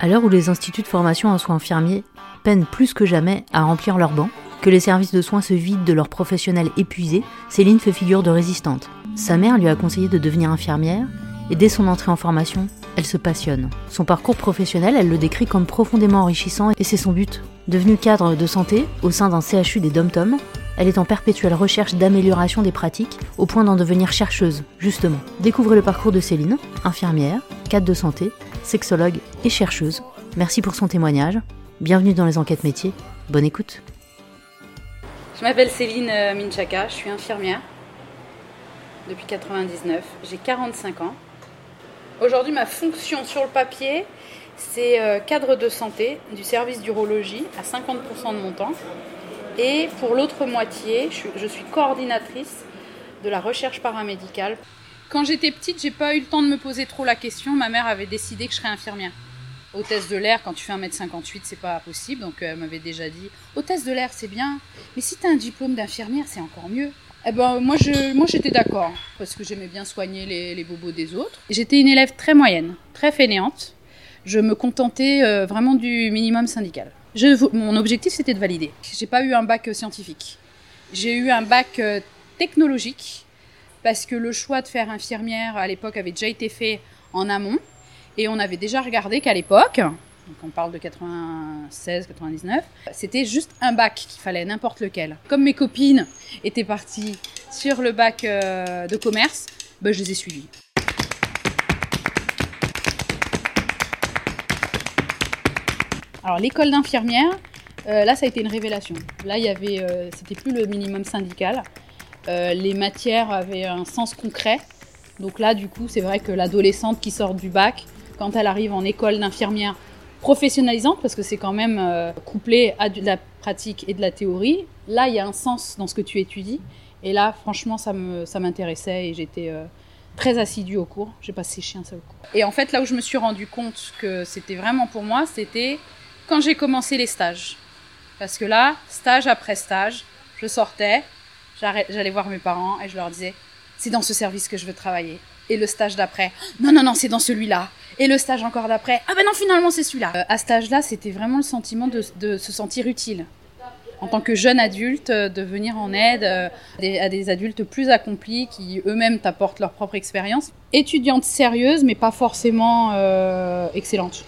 À l'heure où les instituts de formation en soins infirmiers peinent plus que jamais à remplir leurs bancs, que les services de soins se vident de leurs professionnels épuisés, Céline fait figure de résistante. Sa mère lui a conseillé de devenir infirmière, et dès son entrée en formation, elle se passionne. Son parcours professionnel, elle le décrit comme profondément enrichissant et c'est son but. Devenue cadre de santé au sein d'un CHU des dom elle est en perpétuelle recherche d'amélioration des pratiques au point d'en devenir chercheuse, justement. Découvrez le parcours de Céline, infirmière, cadre de santé, sexologue et chercheuse. Merci pour son témoignage. Bienvenue dans les enquêtes métiers. Bonne écoute. Je m'appelle Céline euh, Minchaka, je suis infirmière depuis 99. J'ai 45 ans. Aujourd'hui, ma fonction sur le papier, c'est euh, cadre de santé du service d'urologie à 50% de mon temps. Et pour l'autre moitié, je suis, coordinatrice de la recherche paramédicale. Quand j'étais petite, j'ai pas eu le temps de me poser trop la question. Ma mère avait décidé que je serais infirmière. Hôtesse de l'air, quand tu fais 1m58, c'est pas possible. Donc elle m'avait déjà dit Hôtesse de l'air, c'est bien. Mais si tu as un diplôme d'infirmière, c'est encore mieux. Eh ben, moi, je, moi, j'étais d'accord, parce que j'aimais bien soigner les, les bobos des autres. J'étais une élève très moyenne, très fainéante. Je me contentais euh, vraiment du minimum syndical. Je, mon objectif, c'était de valider. J'ai pas eu un bac euh, scientifique. J'ai eu un bac euh, technologique, parce que le choix de faire infirmière à l'époque avait déjà été fait en amont. Et on avait déjà regardé qu'à l'époque, donc on parle de 96, 99, c'était juste un bac qu'il fallait, n'importe lequel. Comme mes copines étaient parties sur le bac euh, de commerce, ben, je les ai suivies. Alors l'école d'infirmière, euh, là ça a été une révélation. Là il y avait, euh, c'était plus le minimum syndical. Les matières avaient un sens concret. Donc là du coup c'est vrai que l'adolescente qui sort du bac, quand elle arrive en école d'infirmière, professionnalisante parce que c'est quand même euh, couplé à de la pratique et de la théorie. Là, il y a un sens dans ce que tu étudies. Et là, franchement, ça me ça m'intéressait et j'étais euh, très assidue au cours. J'ai pas séché un seul cours. Et en fait, là où je me suis rendu compte que c'était vraiment pour moi, c'était quand j'ai commencé les stages. Parce que là, stage après stage, je sortais, j'allais voir mes parents et je leur disais, c'est dans ce service que je veux travailler. Et le stage d'après, non, non, non, c'est dans celui-là. Et le stage encore d'après, ah ben non, finalement, c'est celui-là. Euh, à cet âge-là, c'était vraiment le sentiment de, se sentir utile. En tant que jeune adulte, euh, de venir en aide euh, à des adultes plus accomplis qui eux-mêmes t'apportent leur propre expérience. Étudiante sérieuse, mais pas forcément excellente.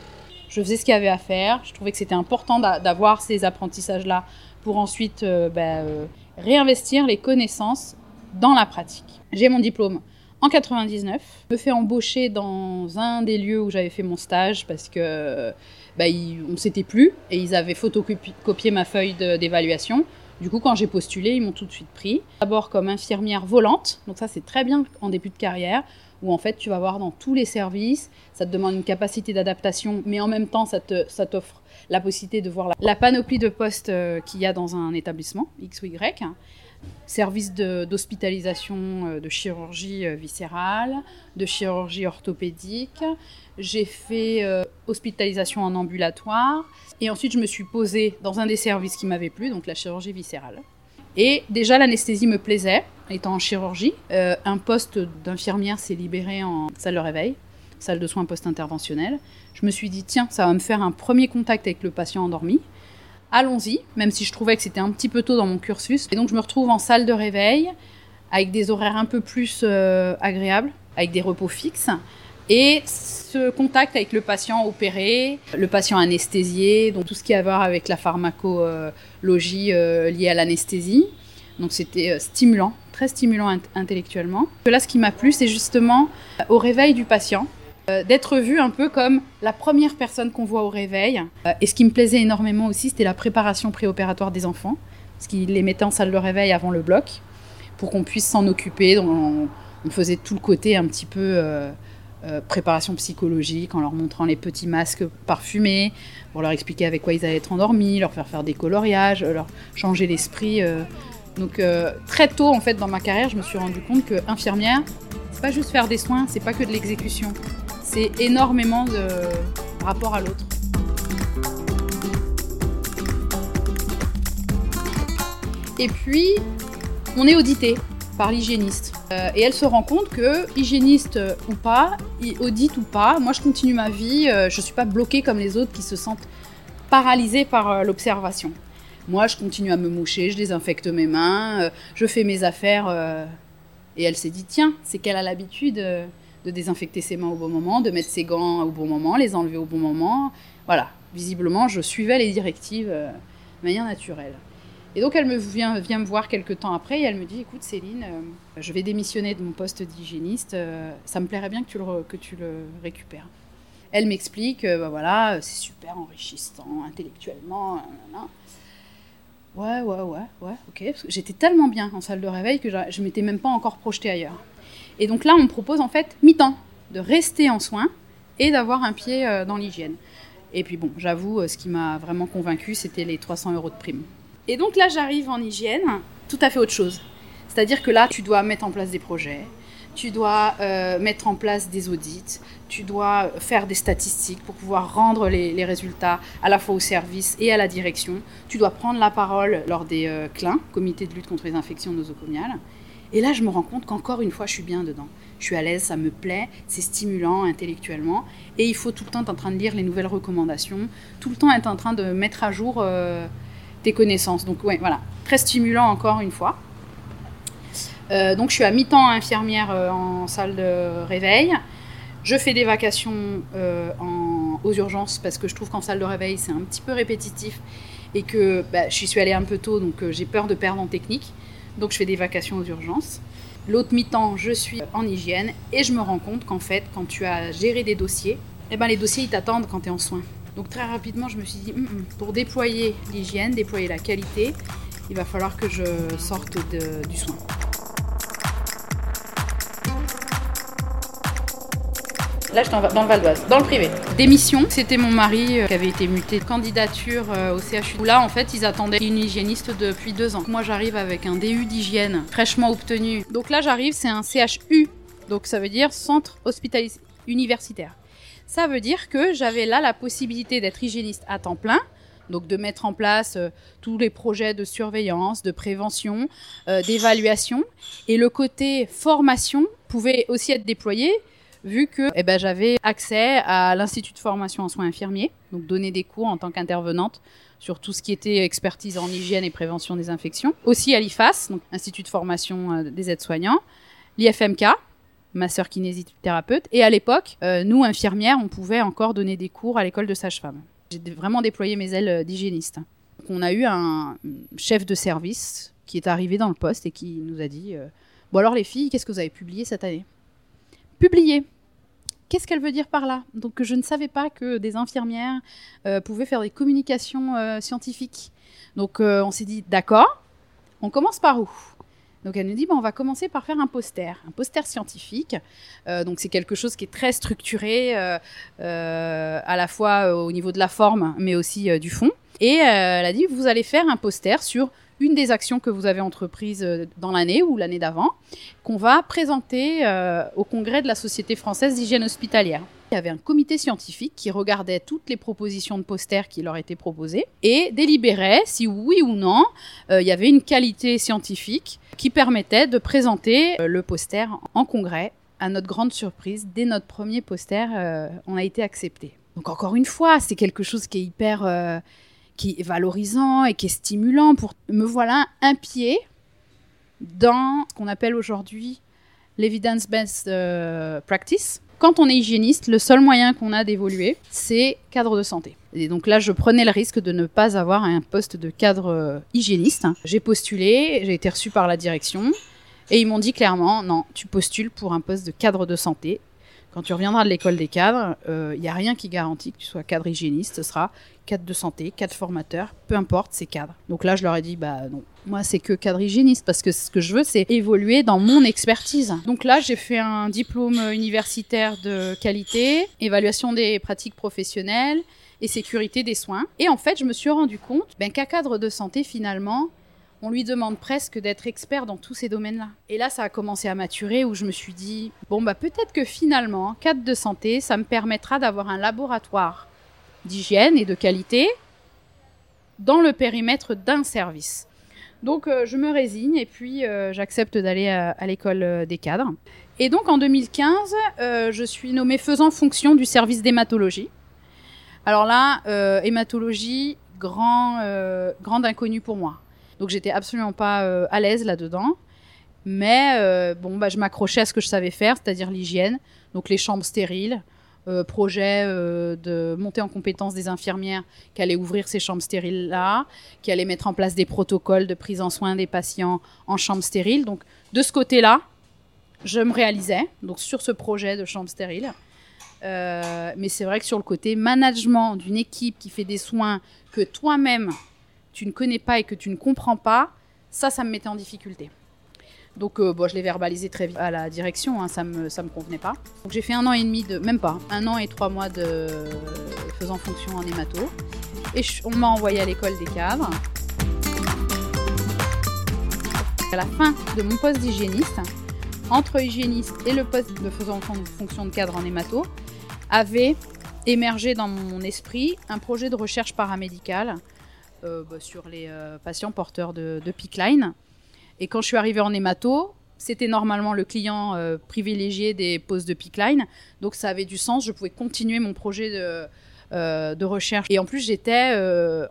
Je faisais ce qu'il y avait à faire. Je trouvais que c'était important d'avoir ces apprentissages-là pour ensuite ben, réinvestir les connaissances dans la pratique. J'ai mon diplôme en 99. Je me fais embaucher dans un des lieux où j'avais fait mon stage parce que bah, on s'était plus et ils avaient photocopié ma feuille d'évaluation. Du coup, quand j'ai postulé, ils m'ont tout de suite pris. D'abord comme infirmière volante, donc ça c'est très bien en début de carrière, où en fait tu vas voir dans tous les services, ça te demande une capacité d'adaptation, mais en même temps ça t'offre la possibilité de voir la, panoplie de postes euh, qu'il y a dans un établissement, X ou Y service d'hospitalisation euh, de, chirurgie euh, viscérale, de chirurgie orthopédique. J'ai fait hospitalisation en ambulatoire. Et ensuite, je me suis posée dans un des services qui m'avait plu, donc la chirurgie viscérale. Et déjà, l'anesthésie me plaisait, étant en chirurgie. un poste d'infirmière s'est libéré en salle de réveil, salle de soins post-interventionnelle. Je me suis dit, tiens, ça va me faire un premier contact avec le patient endormi allons-y, même si je trouvais que c'était un petit peu tôt dans mon cursus. Et donc je me retrouve en salle de réveil avec des horaires un peu plus euh, agréables, avec des repos fixes. Et ce contact avec le patient opéré, le patient anesthésié, donc tout ce qui a à voir avec la pharmacologie euh, liée à l'anesthésie. Donc c'était euh, stimulant, très stimulant intellectuellement. Là, ce qui m'a plu, c'est justement au réveil du patient, d'être vu un peu comme la première personne qu'on voit au réveil. Euh, et ce qui me plaisait énormément aussi, c'était la préparation préopératoire des enfants, parce qu'ils les mettaient en salle de réveil avant le bloc, pour qu'on puisse s'en occuper. On, faisait tout le côté un petit peu euh, préparation psychologique, en leur montrant les petits masques parfumés, pour leur expliquer avec quoi ils allaient être endormis, leur faire faire des coloriages, leur changer l'esprit. Donc très tôt en fait dans ma carrière, je me suis rendu compte que infirmière, c'est pas juste faire des soins, c'est pas que de l'exécution c'est énormément de rapport à l'autre. Et puis, on est audité par l'hygiéniste. Euh, et elle se rend compte que, hygiéniste ou pas, audite ou pas, moi je continue ma vie, je ne suis pas bloquée comme les autres qui se sentent paralysés par l'observation. Moi je continue à me moucher, je désinfecte mes mains, je fais mes affaires. et elle s'est dit, tiens, c'est qu'elle a l'habitude de désinfecter ses mains au bon moment, de mettre ses gants au bon moment, les enlever au bon moment. Voilà, visiblement, je suivais les directives de manière naturelle. Et donc elle me vient, vient me voir quelques temps après et elle me dit écoute Céline, euh, je vais démissionner de mon poste d'hygiéniste, euh, ça me plairait bien que tu le, que tu le récupères. Elle m'explique, euh, bah voilà, c'est super enrichissant intellectuellement. Ouais, ouais, ouais, ouais, ok. J'étais tellement bien en salle de réveil que je, ne m'étais même pas encore projetée ailleurs. Et donc là, on propose en fait mi-temps de rester en soins et d'avoir un pied dans l'hygiène. Et puis bon, j'avoue, ce qui m'a vraiment convaincu, c'était les 300 euros de prime. Et donc là, j'arrive en hygiène, tout à fait autre chose. C'est-à-dire que là, tu dois mettre en place des projets, tu dois euh, mettre en place des audits, tu dois faire des statistiques pour pouvoir rendre les, résultats à la fois au service et à la direction. Tu dois prendre la parole lors des euh, CLIN, Comité de lutte contre les infections nosocomiales. Et là, je me rends compte qu'encore une fois, je suis bien dedans. Je suis à l'aise, ça me plaît, c'est stimulant intellectuellement. Et il faut tout le temps être en train de lire les nouvelles recommandations, tout le temps être en train de mettre à jour... Euh, tes connaissances. Donc ouais, voilà, très stimulant encore une fois. Euh, donc je suis à mi-temps infirmière euh, en salle de réveil. Je fais des vacations aux urgences parce que je trouve qu'en salle de réveil c'est un petit peu répétitif et que bah, je suis allée un peu tôt donc j'ai peur de perdre en technique. Donc je fais des vacations aux urgences. L'autre mi-temps, je suis en hygiène et je me rends compte qu'en fait, quand tu as géré des dossiers, eh ben, les dossiers ils t'attendent quand tu es en soins. Donc très rapidement, je me suis dit, hum, hum, pour déployer l'hygiène, déployer la qualité, il va falloir que je sorte du soin. Là, je suis dans le Val d'Oise, dans le privé. Démission, c'était mon mari euh, qui avait été muté candidature euh, au CHU. Là, en fait, ils attendaient une hygiéniste depuis deux ans. Moi, j'arrive avec un DU d'hygiène fraîchement obtenu. Donc là, j'arrive, c'est un CHU. Donc ça veut dire centre hospitalier universitaire. Ça veut dire que j'avais là la possibilité d'être hygiéniste à temps plein, donc de mettre en place euh, tous les projets de surveillance, de prévention, d'évaluation. Et le côté formation pouvait aussi être déployé vu que eh ben, j'avais accès à l'Institut de formation en soins infirmiers, donc donner des cours en tant qu'intervenante sur tout ce qui était expertise en hygiène et prévention des infections. Aussi à l'IFAS, Institut de formation euh, des aides-soignants, l'IFMK, ma sœur kinésithérapeute. Et à l'époque, euh, nous, infirmières, on pouvait encore donner des cours à l'école de sage-femme. J'ai vraiment déployé mes ailes euh, d'hygiéniste. On a eu un chef de service qui est arrivé dans le poste et qui nous a dit Bon, alors les filles, qu'est-ce que vous avez publié cette année? Publié Qu'est-ce qu'elle veut dire par là? Donc, je ne savais pas que des infirmières pouvaient faire des communications scientifiques. Donc, on s'est dit D'accord, on commence par où? Donc elle nous dit, on va commencer par faire un poster, un poster scientifique. Euh, donc c'est quelque chose qui est très structuré, euh, euh, à la fois au niveau de la forme, mais aussi du fond. Et elle a dit, vous allez faire un poster sur une des actions que vous avez entreprises dans l'année ou l'année d'avant, qu'on va présenter au congrès de la Société française d'hygiène hospitalière. Il y avait un comité scientifique qui regardait toutes les propositions de posters qui leur étaient proposées et délibérait si oui ou non il y avait une qualité scientifique qui permettait de présenter euh, le poster en congrès. À notre grande surprise, dès notre premier poster, euh, on a été accepté. Donc encore une fois, c'est quelque chose qui est hyper, euh, qui est valorisant et qui est stimulant. Pour me voilà un pied dans ce qu'on appelle aujourd'hui l'evidence-based practice, quand on est hygiéniste, le seul moyen qu'on a d'évoluer, c'est cadre de santé. Et donc là, je prenais le risque de ne pas avoir un poste de cadre euh, hygiéniste. J'ai postulé, j'ai été reçue par la direction, et ils m'ont dit clairement, non, tu postules pour un poste de cadre de santé. Quand tu reviendras de l'école des cadres, il euh, n'y a rien qui garantit que tu sois cadre hygiéniste. Ce sera cadre de santé, cadre formateur, peu importe, c'est cadre. Donc là, je leur ai dit, bah non, moi, c'est que cadre hygiéniste parce que ce que je veux, c'est évoluer dans mon expertise. Donc là, j'ai fait un diplôme universitaire de qualité, évaluation des pratiques professionnelles et sécurité des soins. Et en fait, je me suis rendu compte ben, qu'un cadre de santé, finalement, on lui demande presque d'être expert dans tous ces domaines-là. Et là, ça a commencé à maturer où je me suis dit, bon, bah peut-être que finalement, cadre de santé, ça me permettra d'avoir un laboratoire d'hygiène et de qualité dans le périmètre d'un service. Donc je me résigne et puis j'accepte d'aller à, l'école des cadres. Et donc en 2015, je suis nommée faisant fonction du service d'hématologie. Alors là, hématologie, grand, grande inconnue pour moi. Donc j'étais absolument pas euh, à l'aise là-dedans. Mais euh, bon, bah, je m'accrochais à ce que je savais faire, c'est-à-dire l'hygiène, donc les chambres stériles, euh, projet de monter en compétence des infirmières qui allaient ouvrir ces chambres stériles-là, qui allaient mettre en place des protocoles de prise en soin des patients en chambre stérile. Donc de ce côté-là, je me réalisais donc sur ce projet de chambre stérile. mais c'est vrai que sur le côté management d'une équipe qui fait des soins que toi-même tu ne connais pas et que tu ne comprends pas, ça, ça me mettait en difficulté. Donc, euh, bon, je l'ai verbalisé très vite à la direction, hein, ça me, ça me convenait pas. Donc, j'ai fait un an et demi de, même pas, un an et trois mois de faisant fonction en hémato. Et on m'a envoyé à l'école des cadres. À la fin de mon poste d'hygiéniste, entre hygiéniste et le poste de faisant fonction de cadre en hémato, avait émergé dans mon esprit un projet de recherche paramédicale euh, bah, sur les euh, patients porteurs de, de Et quand je suis arrivée en hémato, c'était normalement le client euh, privilégié des postes de line Donc ça avait du sens, je pouvais continuer mon projet de, de recherche. Et en plus, j'étais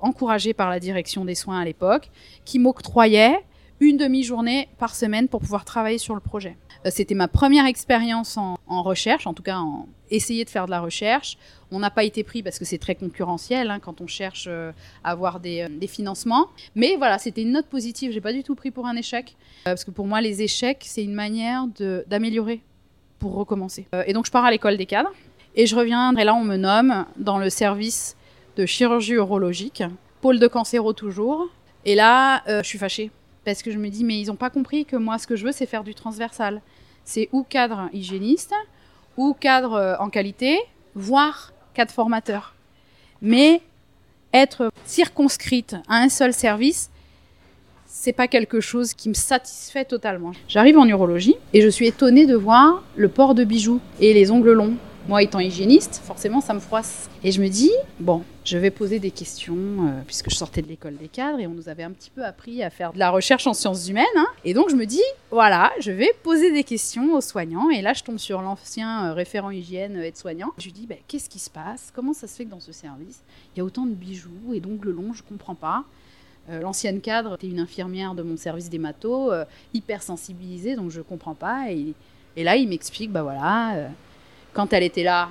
encouragée par la direction des soins à l'époque, qui m'octroyait une demi-journée par semaine pour pouvoir travailler sur le projet. C'était ma première expérience en, en, recherche, en tout cas en, essayer de faire de la recherche. On n'a pas été pris parce que c'est très concurrentiel hein, quand on cherche euh, à avoir euh, des, financements. Mais voilà, c'était une note positive. J'ai pas du tout pris pour un échec. Euh, parce que pour moi, les échecs, c'est une manière d'améliorer pour recommencer. et donc, je pars à l'école des cadres. Et je reviens, et là, on me nomme dans le service de chirurgie urologique, pôle de cancéro toujours. Et là, je suis fâchée. Parce que je me dis, mais ils n'ont pas compris que moi, ce que je veux, c'est faire du transversal. C'est ou cadre hygiéniste, ou cadre euh, en qualité, voire cadre formateur. Mais être circonscrite à un seul service, c'est pas quelque chose qui me satisfait totalement. J'arrive en urologie et je suis étonnée de voir le port de bijoux et les ongles longs. Moi, étant hygiéniste, forcément, ça me froisse. Et je me dis, bon, je vais poser des questions, euh, puisque je sortais de l'école des cadres et on nous avait un petit peu appris à faire de la recherche en sciences humaines. Hein. Et donc, je me dis, voilà, je vais poser des questions aux soignants. Et là, je tombe sur l'ancien euh, référent hygiène euh, aide-soignant. Je lui dis, ben, qu'est-ce qui se passe? Comment ça se fait que dans ce service, il y a autant de bijoux et d'ongles longs Je comprends pas. L'ancienne cadre était une infirmière de mon service d'hémato, hyper sensibilisée, donc je comprends pas. Et, et là, il m'explique, bah voilà quand elle était là,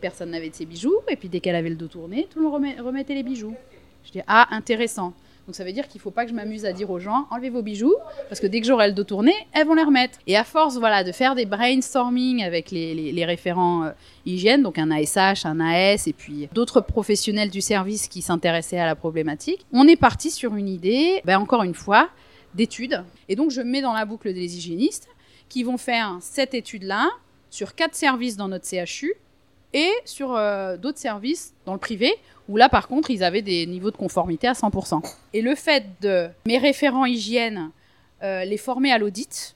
personne n'avait de ses bijoux. Et puis dès qu'elle avait le dos tourné, tout le monde remettait les bijoux. Je dis ah intéressant. Donc ça veut dire qu'il ne faut pas que je m'amuse à dire aux gens enlevez vos bijoux parce que dès que j'aurai le dos tourné, elles vont les remettre. Et à force voilà de faire des brainstorming avec les, référents euh, hygiène, donc un ASH, un AS et puis d'autres professionnels du service qui s'intéressaient à la problématique, on est parti sur une idée, ben, encore une fois, d'études. Et donc je mets dans la boucle des hygiénistes qui vont faire cette étude-là sur quatre services dans notre CHU et sur euh, d'autres services dans le privé, où là, par contre, ils avaient des niveaux de conformité à 100%. Et le fait de mes référents hygiène euh, les former à l'audit,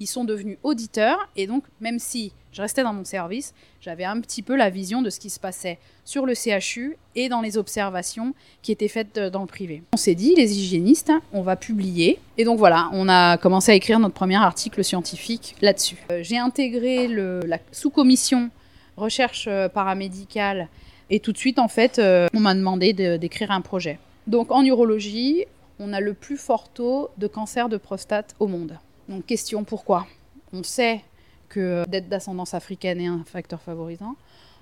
ils sont devenus auditeurs, et donc, même si je restais dans mon service, j'avais un petit peu la vision de ce qui se passait sur le CHU et dans les observations qui étaient faites euh, dans le privé. On s'est dit, les hygiénistes, on va publier. Et donc voilà, on a commencé à écrire notre premier article scientifique là-dessus. Euh, j'ai intégré la sous-commission recherche euh, paramédicale et tout de suite, en fait, on m'a demandé d'écrire un projet. Donc en urologie, on a le plus fort taux de cancer de prostate au monde. Donc question, pourquoi? On sait que d'être d'ascendance africaine est un facteur favorisant.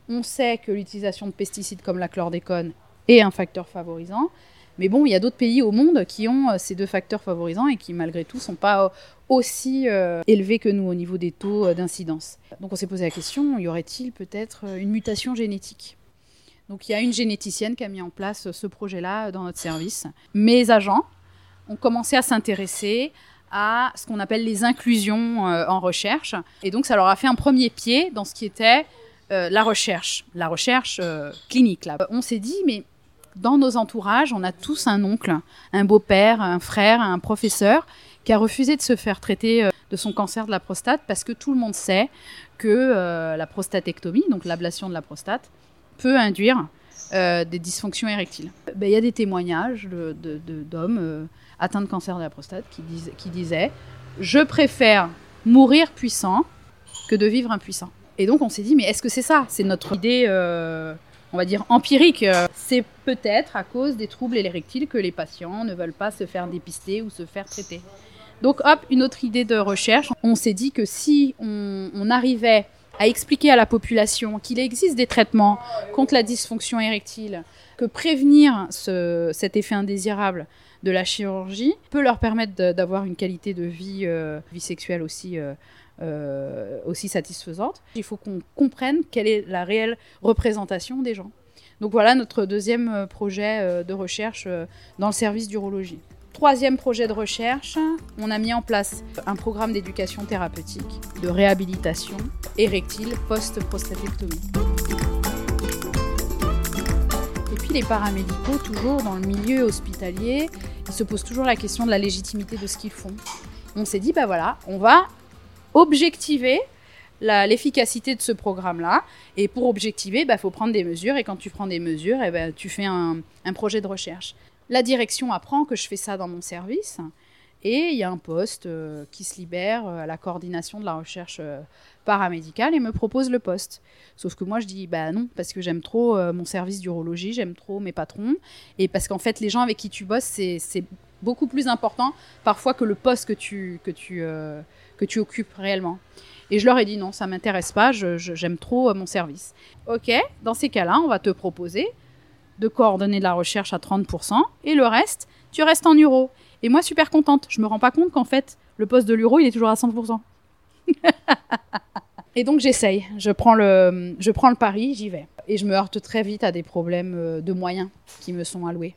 On sait que l'utilisation de pesticides comme la chlordécone est un facteur favorisant. Mais bon, il y a d'autres pays au monde qui ont euh, ces deux facteurs favorisants et qui, malgré tout, ne sont pas euh, aussi euh, élevés que nous au niveau des taux d'incidence. Donc on s'est posé la question, y aurait-il peut-être une mutation génétique? Donc il y a une généticienne qui a mis en place ce projet-là dans notre service. Mes agents ont commencé à s'intéresser à ce qu'on appelle les inclusions euh, en recherche. Et donc, ça leur a fait un premier pied dans ce qui était euh, la recherche, la recherche euh, clinique. Là. On s'est dit, mais dans nos entourages, on a tous un oncle, un beau-père, un frère, un professeur qui a refusé de se faire traiter de son cancer de la prostate parce que tout le monde sait que la prostatectomie, donc l'ablation de la prostate, peut induire des dysfonctions érectiles. Ben, il y a des témoignages d'hommes atteints de cancer de la prostate qui, disaient Je préfère mourir puissant que de vivre impuissant. Et donc on s'est dit, mais est-ce que c'est ça? C'est notre idée, euh, on va dire, empirique. C'est peut-être à cause des troubles érectiles que les patients ne veulent pas se faire dépister ou se faire traiter. Donc hop, une autre idée de recherche. On s'est dit que si on, arrivait à expliquer à la population qu'il existe des traitements contre la dysfonction érectile, que prévenir cet effet indésirable de la chirurgie peut leur permettre d'avoir une qualité de vie, euh, vie sexuelle aussi euh, euh, aussi satisfaisante. Il faut qu'on comprenne quelle est la réelle représentation des gens. Donc voilà notre deuxième projet de recherche dans le service d'urologie. Troisième projet de recherche, on a mis en place un programme d'éducation thérapeutique, de réhabilitation érectile post-prostatectomie. Les paramédicaux, toujours dans le milieu hospitalier, ils se posent toujours la question de la légitimité de ce qu'ils font. On s'est dit, bah voilà, on va objectiver l'efficacité de ce programme-là. Et pour objectiver, il bah, faut prendre des mesures. Et quand tu prends des mesures, et eh ben, tu fais un, projet de recherche. La direction apprend que je fais ça dans mon service. Et il y a un poste euh, qui se libère euh, à la coordination de la recherche euh, paramédicale et me propose le poste. Sauf que moi, je dis bah non, parce que j'aime trop mon service d'urologie, j'aime trop mes patrons. Et parce qu'en fait, les gens avec qui tu bosses, c'est beaucoup plus important parfois que le poste que tu, que tu, que tu occupes réellement. Et je leur ai dit non, ça m'intéresse pas, j'aime trop mon service. Ok, dans ces cas-là, on va te proposer de coordonner de la recherche à 30% et le reste, tu restes en euro. Et moi, super contente. Je me rends pas compte qu'en fait, le poste de l'euro, il est toujours à 100%. et donc, j'essaye. Je prends le, je prends le pari, j'y vais. Et je me heurte très vite à des problèmes euh, de moyens qui me sont alloués.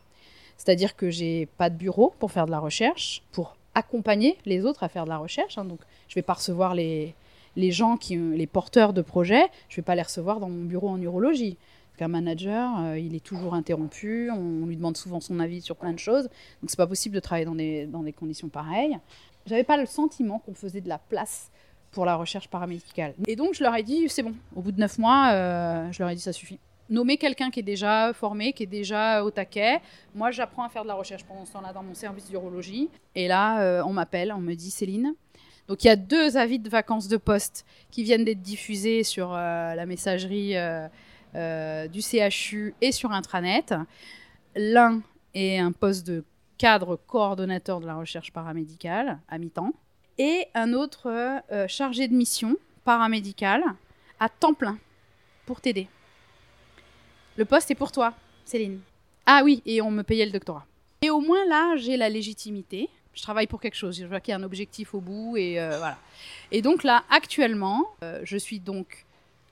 C'est-à-dire que j'ai pas de bureau pour faire de la recherche, pour accompagner les autres à faire de la recherche. Hein. donc, je vais pas recevoir les, les gens qui, les porteurs de projets, je vais pas les recevoir dans mon bureau en urologie. Qu'un manager, euh, il est toujours interrompu, on, lui demande souvent son avis sur plein de choses, donc c'est pas possible de travailler dans des, dans des conditions pareilles. J'avais pas le sentiment qu'on faisait de la place pour la recherche paramédicale. Et donc je leur ai dit, c'est bon, au bout de neuf mois, euh, je leur ai dit, ça suffit nommer quelqu'un qui est déjà formé, qui est déjà au taquet. Moi, j'apprends à faire de la recherche pendant ce temps-là dans mon service d'urologie. Et là, euh, on m'appelle, on me dit Céline. Donc, il y a deux avis de vacances de poste qui viennent d'être diffusés sur la messagerie du CHU et sur intranet. L'un est un poste de cadre coordonnateur de la recherche paramédicale à mi-temps et un autre chargé de mission paramédicale à temps plein pour t'aider. Le poste est pour toi, Céline. Ah oui, et on me payait le doctorat. Et au moins là, j'ai la légitimité. Je travaille pour quelque chose. Je vois qu'il y a un objectif au bout et euh, voilà. Et donc là, actuellement, euh, je suis donc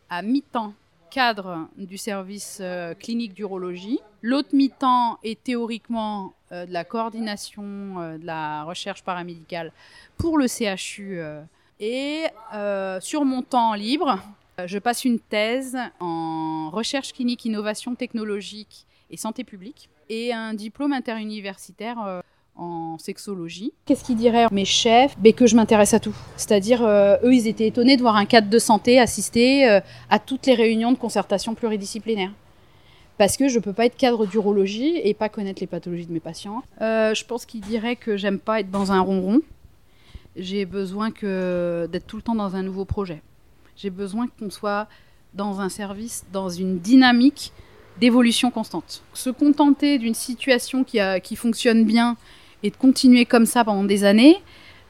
à mi-temps cadre du service euh, clinique d'urologie. L'autre mi-temps est théoriquement de la coordination de la recherche paramédicale pour le CHU. et sur mon temps libre, euh, je passe une thèse en recherche clinique, innovation technologique et santé publique et un diplôme interuniversitaire euh, en sexologie. Qu'est-ce qu'ils diraient mes chefs? Ben, Que je m'intéresse à tout. C'est-à-dire, euh, eux, ils étaient étonnés de voir un cadre de santé assister à toutes les réunions de concertation pluridisciplinaire. Parce que je ne peux pas être cadre d'urologie et pas connaître les pathologies de mes patients. je pense qu'ils diraient que j'aime pas être dans un ronron. J'ai besoin d'être tout le temps dans un nouveau projet. J'ai besoin qu'on soit dans un service, dans une dynamique d'évolution constante. Se contenter d'une situation qui, a, qui fonctionne bien et de continuer comme ça pendant des années,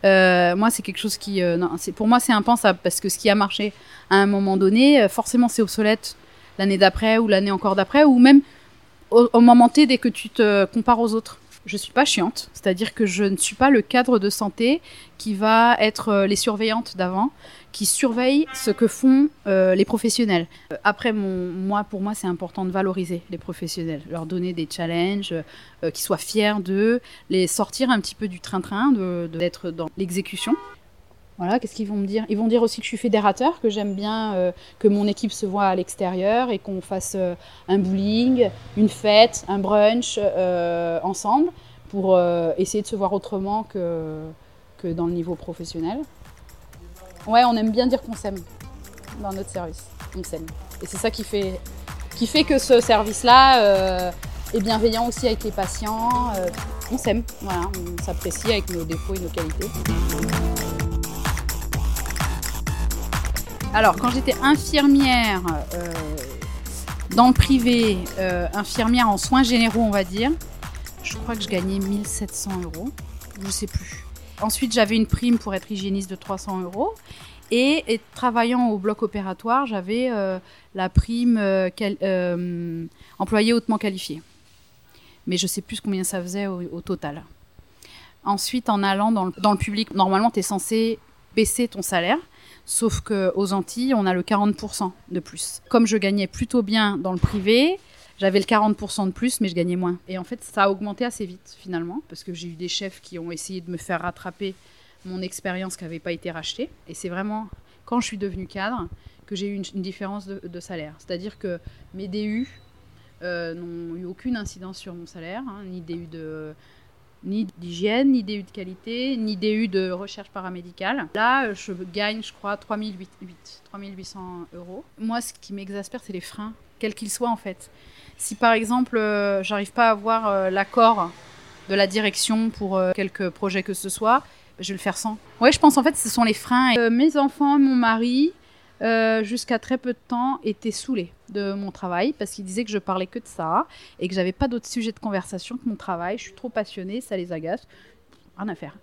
euh, moi, c'est quelque chose qui, euh, pour moi, c'est impensable parce que ce qui a marché à un moment donné, euh, forcément, c'est obsolète l'année d'après ou l'année encore d'après ou même au, au, moment T dès que tu te compares aux autres. Je suis pas chiante, c'est-à-dire que je ne suis pas le cadre de santé qui va être les surveillantes d'avant, qui surveille ce que font euh, les professionnels. Euh, après, moi, pour moi, c'est important de valoriser les professionnels, leur donner des challenges, qu'ils soient fiers d'eux, les sortir un petit peu du train-train, d'être dans l'exécution. Voilà, qu'est-ce qu'ils vont me dire? Ils vont dire aussi que je suis fédérateur, que j'aime bien que mon équipe se voit à l'extérieur et qu'on fasse un bowling, une fête, un brunch ensemble pour essayer de se voir autrement que, que dans le niveau professionnel. Ouais, on aime bien dire qu'on s'aime dans notre service. On s'aime. Et c'est ça qui fait que ce service-là est bienveillant aussi avec les patients. on s'aime, voilà, on s'apprécie avec nos défauts et nos qualités. Alors, quand j'étais infirmière dans le privé, infirmière en soins généraux, on va dire, je crois que je gagnais 1700 euros. Je sais plus. Ensuite, j'avais une prime pour être hygiéniste de 300 euros. Et, travaillant au bloc opératoire, j'avais euh, la prime euh, euh, employé hautement qualifié. Mais je sais plus combien ça faisait au, total. Ensuite, en allant dans le, dans le public, normalement, tu es censé baisser ton salaire. Sauf qu'aux Antilles, on a le 40% de plus. Comme je gagnais plutôt bien dans le privé, j'avais le 40% de plus, mais je gagnais moins. Et en fait, ça a augmenté assez vite finalement, parce que j'ai eu des chefs qui ont essayé de me faire rattraper mon expérience qui n'avait pas été rachetée. Et c'est vraiment quand je suis devenue cadre que j'ai eu une, différence de, salaire. C'est-à-dire que mes DU euh, n'ont eu aucune incidence sur mon salaire, hein, ni DU de ni d'hygiène, ni DU de qualité, ni DU de recherche paramédicale. Là, je gagne, je crois, 3800 euros. Moi, ce qui m'exaspère, c'est les freins, quels qu'ils soient en fait. Si par exemple, euh, j'arrive pas à avoir euh, l'accord de la direction pour euh, quelque projet que ce soit, je vais le faire sans. Ouais, je pense en fait ce sont les freins. mes enfants, mon mari, jusqu'à très peu de temps, étaient saoulés de mon travail parce qu'ils disaient que je parlais que de ça et que j'avais pas d'autres sujets de conversation que mon travail. Je suis trop passionnée, ça les agace. Rien à faire.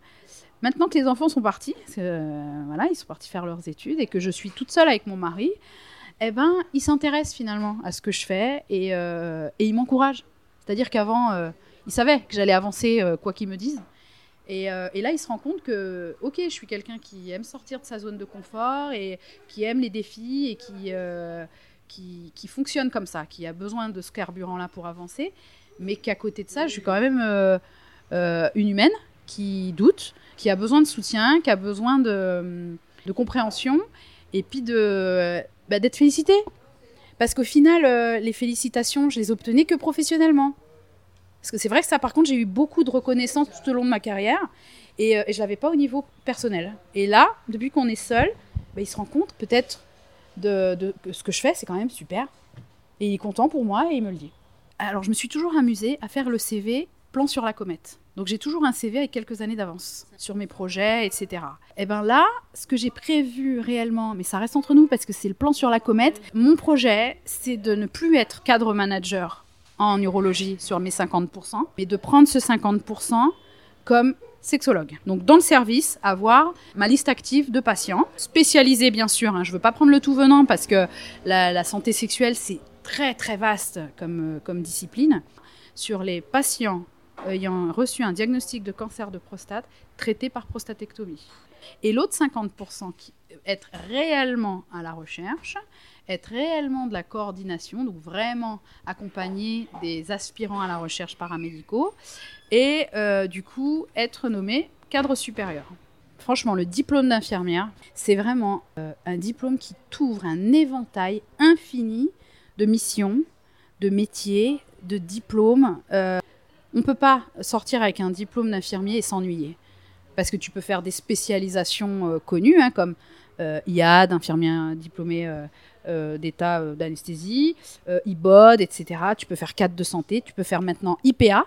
Maintenant que les enfants sont partis, voilà, ils sont partis faire leurs études et que je suis toute seule avec mon mari, eh ben, il s'intéresse finalement à ce que je fais et, euh, il m'encourage. C'est-à-dire qu'avant, euh, il savait que j'allais avancer euh, quoi qu'il me dise. Et, là, il se rend compte que, ok, je suis quelqu'un qui aime sortir de sa zone de confort et qui aime les défis et qui, qui, qui, fonctionne comme ça, qui a besoin de ce carburant-là pour avancer, mais qu'à côté de ça, je suis quand même une humaine qui doute, qui a besoin de soutien, qui a besoin de, de compréhension et puis de bah, d'être félicité. Parce qu'au final, euh, les félicitations, je les obtenais que professionnellement. Parce que c'est vrai que ça, par contre, j'ai eu beaucoup de reconnaissance tout au long de ma carrière et, euh, je l'avais pas au niveau personnel. Et là, depuis qu'on est seul, bah, il se rend compte peut-être de, que ce que je fais, c'est quand même super. Et il est content pour moi et il me le dit. Alors, je me suis toujours amusée à faire le CV plan sur la comète. Donc j'ai toujours un CV avec quelques années d'avance sur mes projets, etc. Et eh bien là, ce que j'ai prévu réellement, mais ça reste entre nous parce que c'est le plan sur la comète, mon projet, c'est de ne plus être cadre manager en urologie sur mes 50%, mais de prendre ce 50% comme sexologue. Donc dans le service, avoir ma liste active de patients, spécialisés bien sûr, hein. je ne veux pas prendre le tout venant parce que la, santé sexuelle, c'est très très vaste comme, comme discipline. Sur les patients ayant reçu un diagnostic de cancer de prostate traité par prostatectomie. Et l'autre 50% qui être réellement à la recherche, être réellement de la coordination, donc vraiment accompagner des aspirants à la recherche paramédicaux, et euh, du coup être nommé cadre supérieur. Franchement, le diplôme d'infirmière, c'est vraiment euh, un diplôme qui t'ouvre un éventail infini de missions, de métiers, de diplômes. Euh, on ne peut pas sortir avec un diplôme d'infirmier et s'ennuyer. Parce que tu peux faire des spécialisations euh, connues, hein, comme euh, IAD, infirmier diplômé euh, d'état d'anesthésie, IBOD, etc. Tu peux faire cadre de santé, tu peux faire maintenant IPA,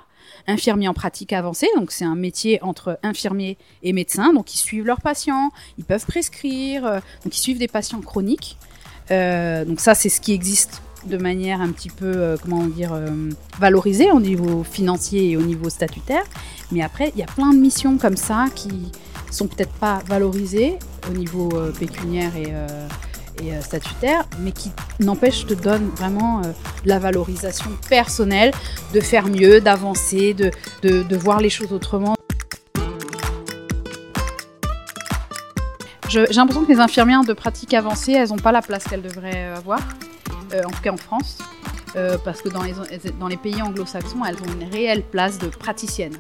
infirmier en pratique avancée. Donc, c'est un métier entre infirmier et médecin. Donc, ils suivent leurs patients, ils peuvent prescrire, donc ils suivent des patients chroniques. donc, ça, c'est ce qui existe de manière un petit peu, euh, comment dire, euh, valorisée au niveau financier et au niveau statutaire. Mais après, il y a plein de missions comme ça qui sont peut-être pas valorisées au niveau euh, pécuniaire et, statutaire, mais qui n'empêchent, te donnent vraiment la valorisation personnelle, de faire mieux, d'avancer, de, de, voir les choses autrement. J'ai l'impression que les infirmières de pratique avancée, elles n'ont pas la place qu'elles devraient avoir. Euh, en tout cas en France, euh, parce que dans les, pays anglo-saxons, elles ont une réelle place de praticienne.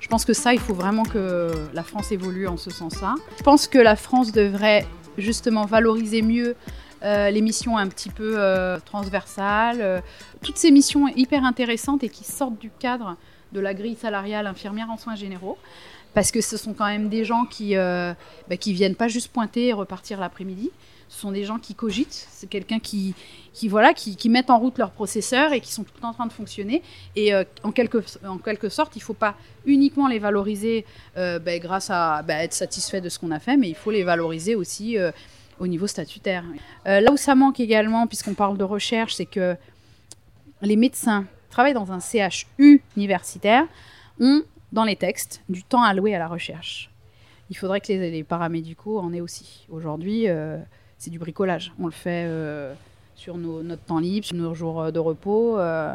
Je pense que ça, il faut vraiment que la France évolue en ce sens-là. Je pense que la France devrait justement valoriser mieux euh, les missions un petit peu transversales, toutes ces missions hyper intéressantes et qui sortent du cadre de la grille salariale infirmière en soins généraux, parce que ce sont quand même des gens qui ne bah, qui viennent pas juste pointer et repartir l'après-midi. Ce sont des gens qui cogitent. C'est quelqu'un qui, qui, voilà, qui, qui, en route leur processeur et qui sont tout en train de fonctionner. Et euh, en, quelque, en quelque sorte, il ne faut pas uniquement les valoriser euh, ben, grâce à ben, être satisfait de ce qu'on a fait, mais il faut les valoriser aussi euh, au niveau statutaire. là où ça manque également, puisqu'on parle de recherche, c'est que les médecins travaillent dans un CHU universitaire ont dans les textes du temps alloué à la recherche il faudrait que les, paramédicaux en aient aussi. Aujourd'hui, c'est du bricolage. On le fait euh, sur notre temps libre, sur nos jours de repos euh,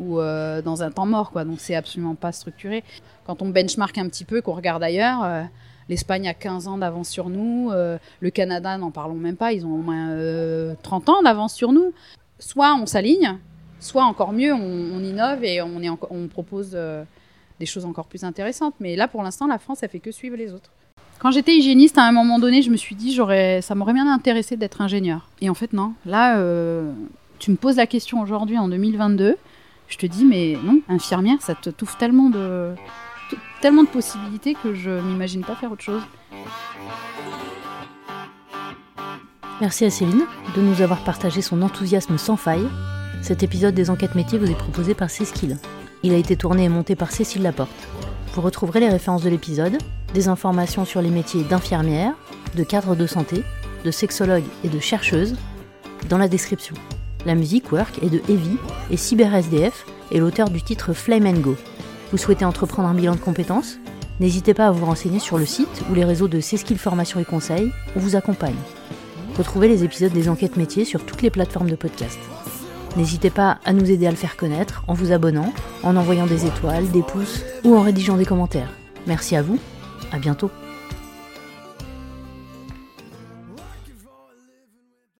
ou dans un temps mort. Quoi. Donc, c'est absolument pas structuré. Quand on benchmark un petit peu, qu'on regarde ailleurs, l'Espagne a 15 ans d'avance sur nous. le Canada, n'en parlons même pas, ils ont au moins 30 ans d'avance sur nous. Soit on s'aligne, soit encore mieux, on, innove et on, on propose des choses encore plus intéressantes. Mais là, pour l'instant, la France, elle fait que suivre les autres. Quand j'étais hygiéniste, à un moment donné, je me suis dit, j'aurais, ça m'aurait bien intéressé d'être ingénieur. Et en fait, non. Là, euh, tu me poses la question aujourd'hui, en 2022, je te dis, mais non, infirmière, ça te touffe tellement de, tellement de possibilités que je m'imagine pas faire autre chose. Merci à Céline de nous avoir partagé son enthousiasme sans faille. Cet épisode des enquêtes métiers vous est proposé par Céskil. Il a été tourné et monté par Cécile Laporte. Vous retrouverez les références de l'épisode, des informations sur les métiers d'infirmière, de cadre de santé, de sexologue et de chercheuse dans la description. La musique Work est de Evie et CyberSDF est l'auteur du titre Flame and Go. Vous souhaitez entreprendre un bilan de compétences? N'hésitez pas à vous renseigner sur le site ou les réseaux de Ceskil Formation et Conseil, on vous accompagne. Retrouvez les épisodes des enquêtes métiers sur toutes les plateformes de podcast. N'hésitez pas à nous aider à le faire connaître en vous abonnant, en envoyant des étoiles, des pouces ou en rédigeant des commentaires. Merci à vous, à bientôt.